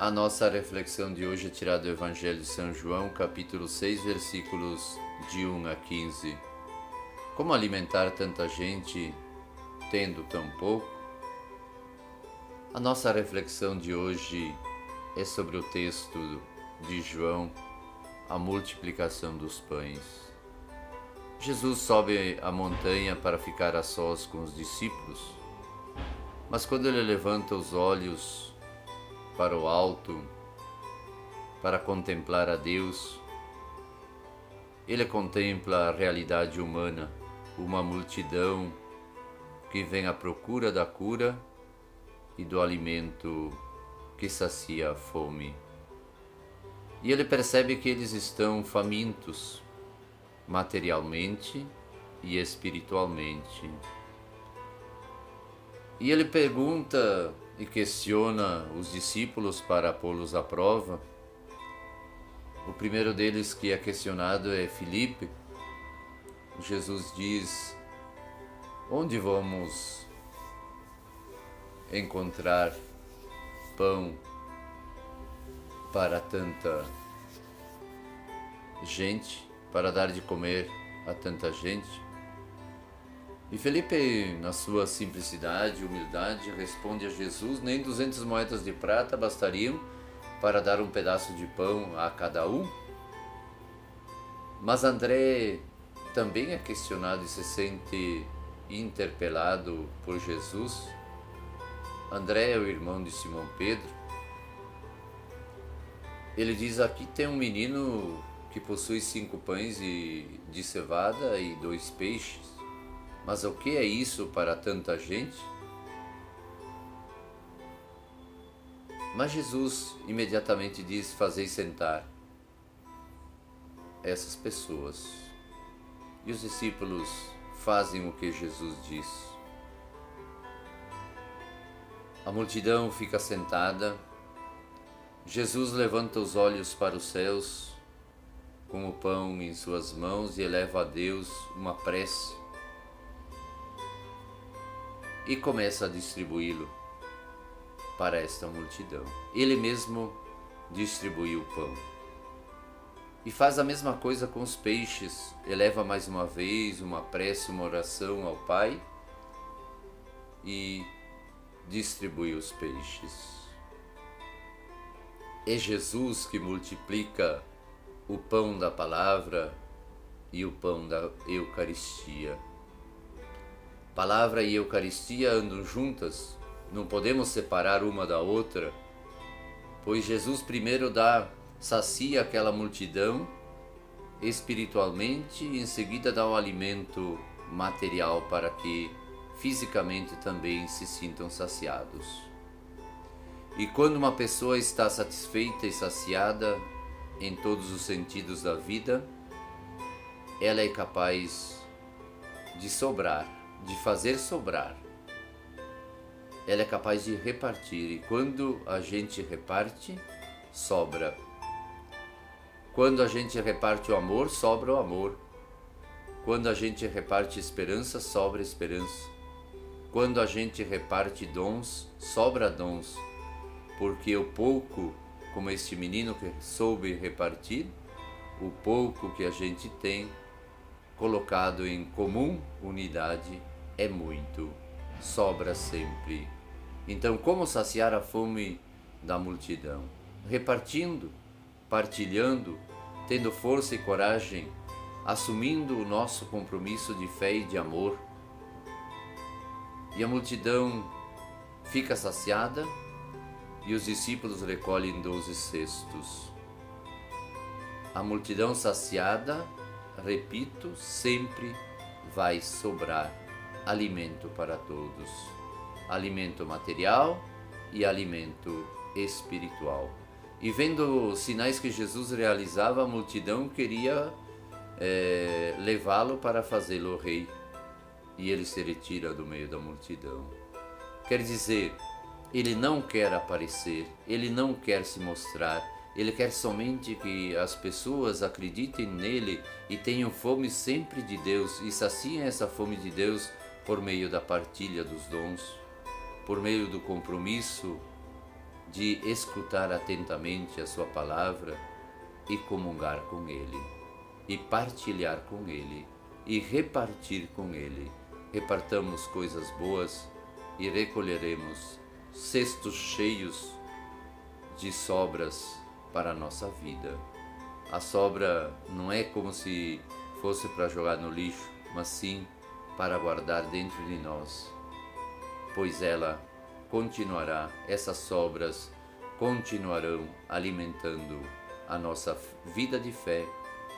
A nossa reflexão de hoje é tirada do Evangelho de São João, capítulo 6, versículos de 1 a 15. Como alimentar tanta gente tendo tão pouco? A nossa reflexão de hoje é sobre o texto de João, a multiplicação dos pães. Jesus sobe a montanha para ficar a sós com os discípulos, mas quando ele levanta os olhos para o alto, para contemplar a Deus. Ele contempla a realidade humana, uma multidão que vem à procura da cura e do alimento que sacia a fome. E ele percebe que eles estão famintos, materialmente e espiritualmente. E ele pergunta e questiona os discípulos para pô-los à prova. O primeiro deles que é questionado é Filipe. Jesus diz: Onde vamos encontrar pão para tanta gente, para dar de comer a tanta gente? E Felipe, na sua simplicidade e humildade, responde a Jesus: nem 200 moedas de prata bastariam para dar um pedaço de pão a cada um? Mas André também é questionado e se sente interpelado por Jesus. André é o irmão de Simão Pedro. Ele diz: Aqui tem um menino que possui cinco pães de cevada e dois peixes. Mas o que é isso para tanta gente? Mas Jesus imediatamente diz: Fazei sentar essas pessoas. E os discípulos fazem o que Jesus diz. A multidão fica sentada. Jesus levanta os olhos para os céus, com o pão em suas mãos, e eleva a Deus uma prece e começa a distribuí-lo para esta multidão. Ele mesmo distribui o pão. E faz a mesma coisa com os peixes, eleva mais uma vez uma prece, uma oração ao Pai e distribui os peixes. É Jesus que multiplica o pão da palavra e o pão da Eucaristia. Palavra e Eucaristia andam juntas, não podemos separar uma da outra, pois Jesus primeiro dá, sacia aquela multidão espiritualmente e em seguida dá o alimento material para que fisicamente também se sintam saciados. E quando uma pessoa está satisfeita e saciada em todos os sentidos da vida, ela é capaz de sobrar de fazer sobrar. Ela é capaz de repartir, e quando a gente reparte, sobra. Quando a gente reparte o amor, sobra o amor. Quando a gente reparte esperança, sobra esperança. Quando a gente reparte dons, sobra dons. Porque o pouco, como este menino que soube repartir, o pouco que a gente tem colocado em comum unidade é muito, sobra sempre. Então, como saciar a fome da multidão? Repartindo, partilhando, tendo força e coragem, assumindo o nosso compromisso de fé e de amor. E a multidão fica saciada e os discípulos recolhem doze cestos. A multidão saciada, repito, sempre vai sobrar alimento para todos, alimento material e alimento espiritual. E vendo os sinais que Jesus realizava, a multidão queria é, levá-lo para fazê-lo rei. E ele se retira do meio da multidão. Quer dizer, ele não quer aparecer, ele não quer se mostrar, ele quer somente que as pessoas acreditem nele e tenham fome sempre de Deus e saciem essa fome de Deus por meio da partilha dos dons, por meio do compromisso de escutar atentamente a Sua palavra e comungar com Ele, e partilhar com Ele, e repartir com Ele. Repartamos coisas boas e recolheremos cestos cheios de sobras para a nossa vida. A sobra não é como se fosse para jogar no lixo, mas sim para guardar dentro de nós, pois ela continuará, essas sobras continuarão alimentando a nossa vida de fé,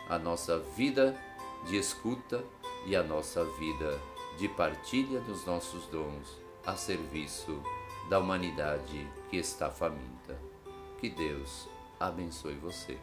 a nossa vida de escuta e a nossa vida de partilha dos nossos dons a serviço da humanidade que está faminta. Que Deus abençoe você.